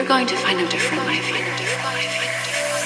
You're going to find a different life. here.